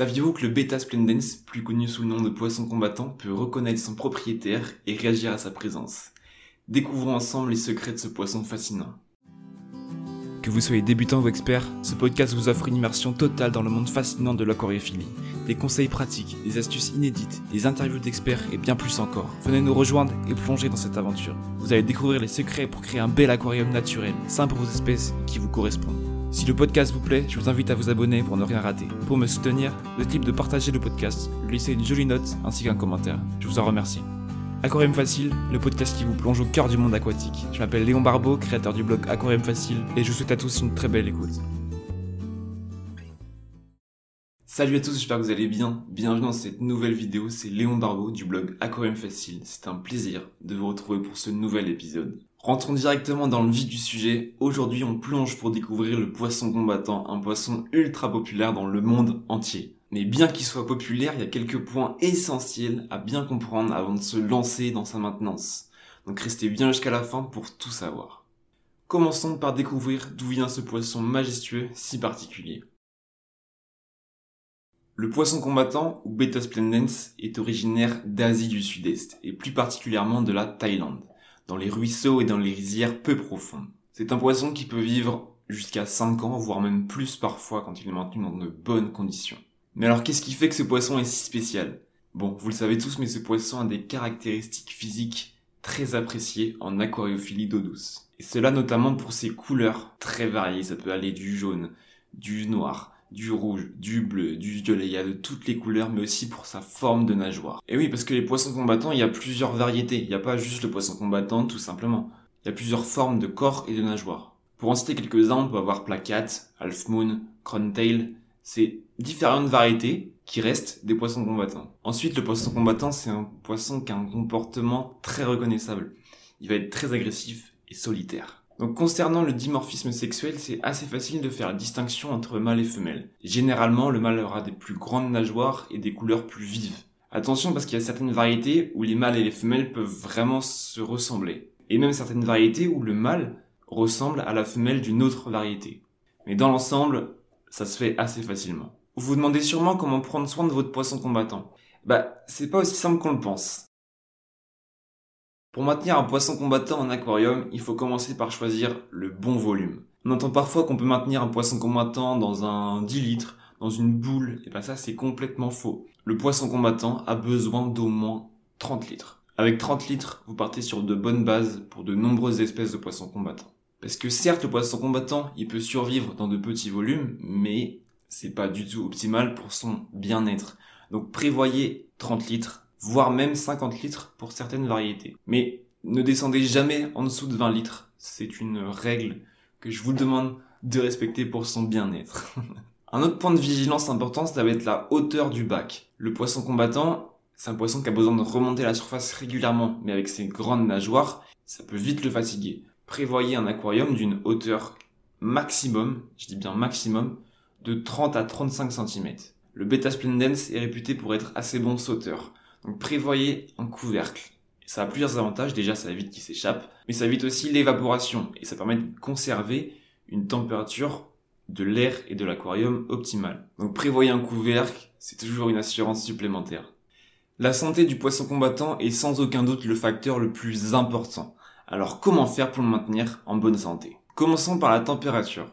Saviez-vous que le bêta splendens, plus connu sous le nom de poisson combattant, peut reconnaître son propriétaire et réagir à sa présence? Découvrons ensemble les secrets de ce poisson fascinant. Que vous soyez débutant ou expert, ce podcast vous offre une immersion totale dans le monde fascinant de l'aquariophilie. Des conseils pratiques, des astuces inédites, des interviews d'experts et bien plus encore. Venez nous rejoindre et plonger dans cette aventure. Vous allez découvrir les secrets pour créer un bel aquarium naturel, sain pour vos espèces qui vous correspondent. Si le podcast vous plaît, je vous invite à vous abonner pour ne rien rater. Pour me soutenir, le type de partager le podcast, lui laisser une jolie note ainsi qu'un commentaire. Je vous en remercie. Aquarium Facile, le podcast qui vous plonge au cœur du monde aquatique. Je m'appelle Léon Barbeau, créateur du blog Aquarium Facile, et je vous souhaite à tous une très belle écoute. Salut à tous, j'espère que vous allez bien. Bienvenue dans cette nouvelle vidéo, c'est Léon Barbeau du blog Aquarium Facile. C'est un plaisir de vous retrouver pour ce nouvel épisode. Rentrons directement dans le vif du sujet. Aujourd'hui, on plonge pour découvrir le poisson combattant, un poisson ultra populaire dans le monde entier. Mais bien qu'il soit populaire, il y a quelques points essentiels à bien comprendre avant de se lancer dans sa maintenance. Donc restez bien jusqu'à la fin pour tout savoir. Commençons par découvrir d'où vient ce poisson majestueux si particulier. Le poisson combattant, ou Beta splendens, est originaire d'Asie du Sud-Est, et plus particulièrement de la Thaïlande dans les ruisseaux et dans les rizières peu profondes. C'est un poisson qui peut vivre jusqu'à 5 ans, voire même plus parfois quand il est maintenu dans de bonnes conditions. Mais alors qu'est-ce qui fait que ce poisson est si spécial? Bon, vous le savez tous, mais ce poisson a des caractéristiques physiques très appréciées en aquariophilie d'eau douce. Et cela notamment pour ses couleurs très variées, ça peut aller du jaune, du noir, du rouge, du bleu, du violet, il y a de toutes les couleurs, mais aussi pour sa forme de nageoire. Et oui, parce que les poissons combattants, il y a plusieurs variétés, il n'y a pas juste le poisson combattant, tout simplement. Il y a plusieurs formes de corps et de nageoires. Pour en citer quelques-uns, on peut avoir placate, half moon, crown tail, c'est différentes variétés qui restent des poissons combattants. Ensuite, le poisson combattant, c'est un poisson qui a un comportement très reconnaissable. Il va être très agressif et solitaire. Donc concernant le dimorphisme sexuel, c'est assez facile de faire la distinction entre mâle et femelle. Généralement, le mâle aura des plus grandes nageoires et des couleurs plus vives. Attention parce qu'il y a certaines variétés où les mâles et les femelles peuvent vraiment se ressembler. Et même certaines variétés où le mâle ressemble à la femelle d'une autre variété. Mais dans l'ensemble, ça se fait assez facilement. Vous vous demandez sûrement comment prendre soin de votre poisson combattant. Bah, c'est pas aussi simple qu'on le pense. Pour maintenir un poisson combattant en aquarium, il faut commencer par choisir le bon volume. On entend parfois qu'on peut maintenir un poisson combattant dans un 10 litres, dans une boule, et ben ça c'est complètement faux. Le poisson combattant a besoin d'au moins 30 litres. Avec 30 litres, vous partez sur de bonnes bases pour de nombreuses espèces de poissons combattants. Parce que certes, le poisson combattant, il peut survivre dans de petits volumes, mais c'est pas du tout optimal pour son bien-être. Donc prévoyez 30 litres voire même 50 litres pour certaines variétés. Mais ne descendez jamais en dessous de 20 litres. C'est une règle que je vous demande de respecter pour son bien-être. un autre point de vigilance important, ça va être la hauteur du bac. Le poisson combattant, c'est un poisson qui a besoin de remonter la surface régulièrement, mais avec ses grandes nageoires, ça peut vite le fatiguer. Prévoyez un aquarium d'une hauteur maximum, je dis bien maximum, de 30 à 35 cm. Le Beta Splendens est réputé pour être assez bon sauteur. Donc prévoyez un couvercle. Ça a plusieurs avantages. Déjà, ça évite qu'il s'échappe, mais ça évite aussi l'évaporation et ça permet de conserver une température de l'air et de l'aquarium optimale. Donc prévoyez un couvercle, c'est toujours une assurance supplémentaire. La santé du poisson combattant est sans aucun doute le facteur le plus important. Alors comment faire pour le maintenir en bonne santé? Commençons par la température.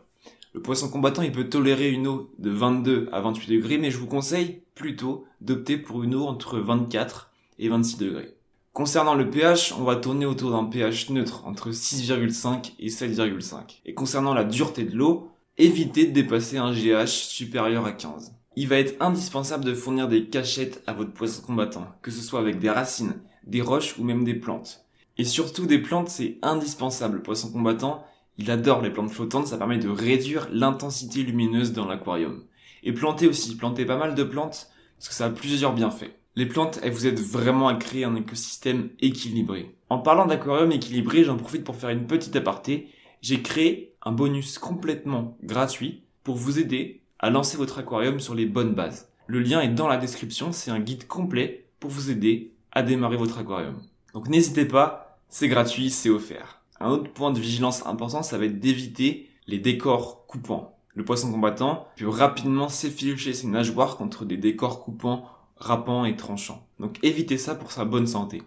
Le poisson combattant, il peut tolérer une eau de 22 à 28 degrés, mais je vous conseille plutôt d'opter pour une eau entre 24 et 26 degrés. Concernant le pH, on va tourner autour d'un pH neutre entre 6,5 et 7,5. Et concernant la dureté de l'eau, évitez de dépasser un GH supérieur à 15. Il va être indispensable de fournir des cachettes à votre poisson combattant, que ce soit avec des racines, des roches ou même des plantes. Et surtout des plantes, c'est indispensable. Le poisson combattant, il adore les plantes flottantes, ça permet de réduire l'intensité lumineuse dans l'aquarium. Et planter aussi, planter pas mal de plantes, parce que ça a plusieurs bienfaits. Les plantes, elles vous aident vraiment à créer un écosystème équilibré. En parlant d'aquarium équilibré, j'en profite pour faire une petite aparté. J'ai créé un bonus complètement gratuit pour vous aider à lancer votre aquarium sur les bonnes bases. Le lien est dans la description, c'est un guide complet pour vous aider à démarrer votre aquarium. Donc n'hésitez pas, c'est gratuit, c'est offert. Un autre point de vigilance important, ça va être d'éviter les décors coupants. Le poisson combattant peut rapidement s'effilocher ses nageoires contre des décors coupants, râpants et tranchants. Donc évitez ça pour sa bonne santé.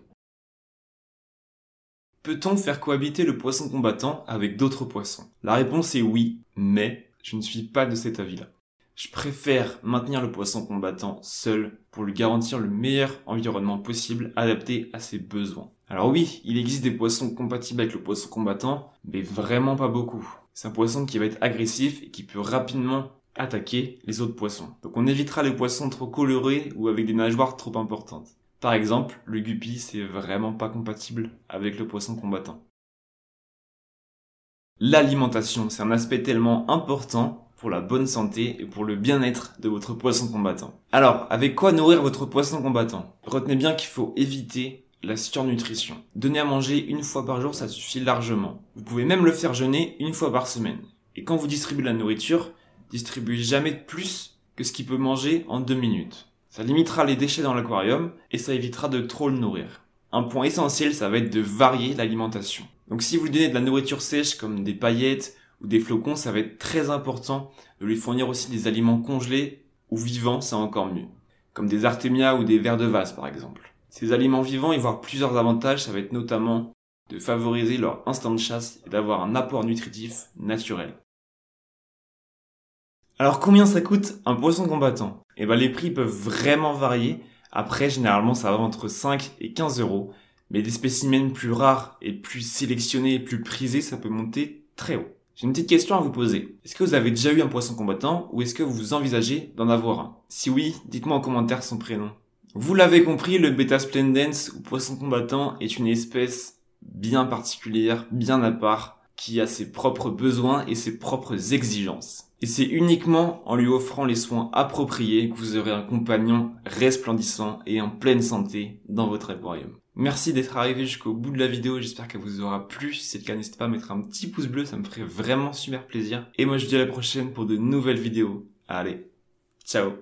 Peut-on faire cohabiter le poisson combattant avec d'autres poissons? La réponse est oui, mais je ne suis pas de cet avis-là. Je préfère maintenir le poisson combattant seul pour lui garantir le meilleur environnement possible adapté à ses besoins. Alors oui, il existe des poissons compatibles avec le poisson combattant, mais vraiment pas beaucoup. C'est un poisson qui va être agressif et qui peut rapidement attaquer les autres poissons. Donc on évitera les poissons trop colorés ou avec des nageoires trop importantes. Par exemple, le guppy c'est vraiment pas compatible avec le poisson combattant. L'alimentation, c'est un aspect tellement important pour la bonne santé et pour le bien-être de votre poisson combattant. Alors, avec quoi nourrir votre poisson combattant? Retenez bien qu'il faut éviter la surnutrition. Donner à manger une fois par jour, ça suffit largement. Vous pouvez même le faire jeûner une fois par semaine. Et quand vous distribuez la nourriture, distribuez jamais plus que ce qu'il peut manger en deux minutes. Ça limitera les déchets dans l'aquarium et ça évitera de trop le nourrir. Un point essentiel, ça va être de varier l'alimentation. Donc si vous donnez de la nourriture sèche comme des paillettes ou des flocons, ça va être très important de lui fournir aussi des aliments congelés ou vivants, c'est encore mieux. Comme des artémias ou des vers de vase par exemple. Ces aliments vivants, ils avoir plusieurs avantages, ça va être notamment de favoriser leur instant de chasse et d'avoir un apport nutritif naturel. Alors combien ça coûte un poisson combattant? Eh ben les prix peuvent vraiment varier. Après, généralement, ça va entre 5 et 15 euros. Mais des spécimens plus rares et plus sélectionnés et plus prisés, ça peut monter très haut. J'ai une petite question à vous poser. Est-ce que vous avez déjà eu un poisson combattant ou est-ce que vous envisagez d'en avoir un? Si oui, dites-moi en commentaire son prénom. Vous l'avez compris, le Beta Splendens ou poisson combattant est une espèce bien particulière, bien à part, qui a ses propres besoins et ses propres exigences. Et c'est uniquement en lui offrant les soins appropriés que vous aurez un compagnon resplendissant et en pleine santé dans votre aquarium. Merci d'être arrivé jusqu'au bout de la vidéo, j'espère qu'elle vous aura plu. Si c'est le cas, n'hésitez pas à mettre un petit pouce bleu, ça me ferait vraiment super plaisir. Et moi je vous dis à la prochaine pour de nouvelles vidéos. Allez, ciao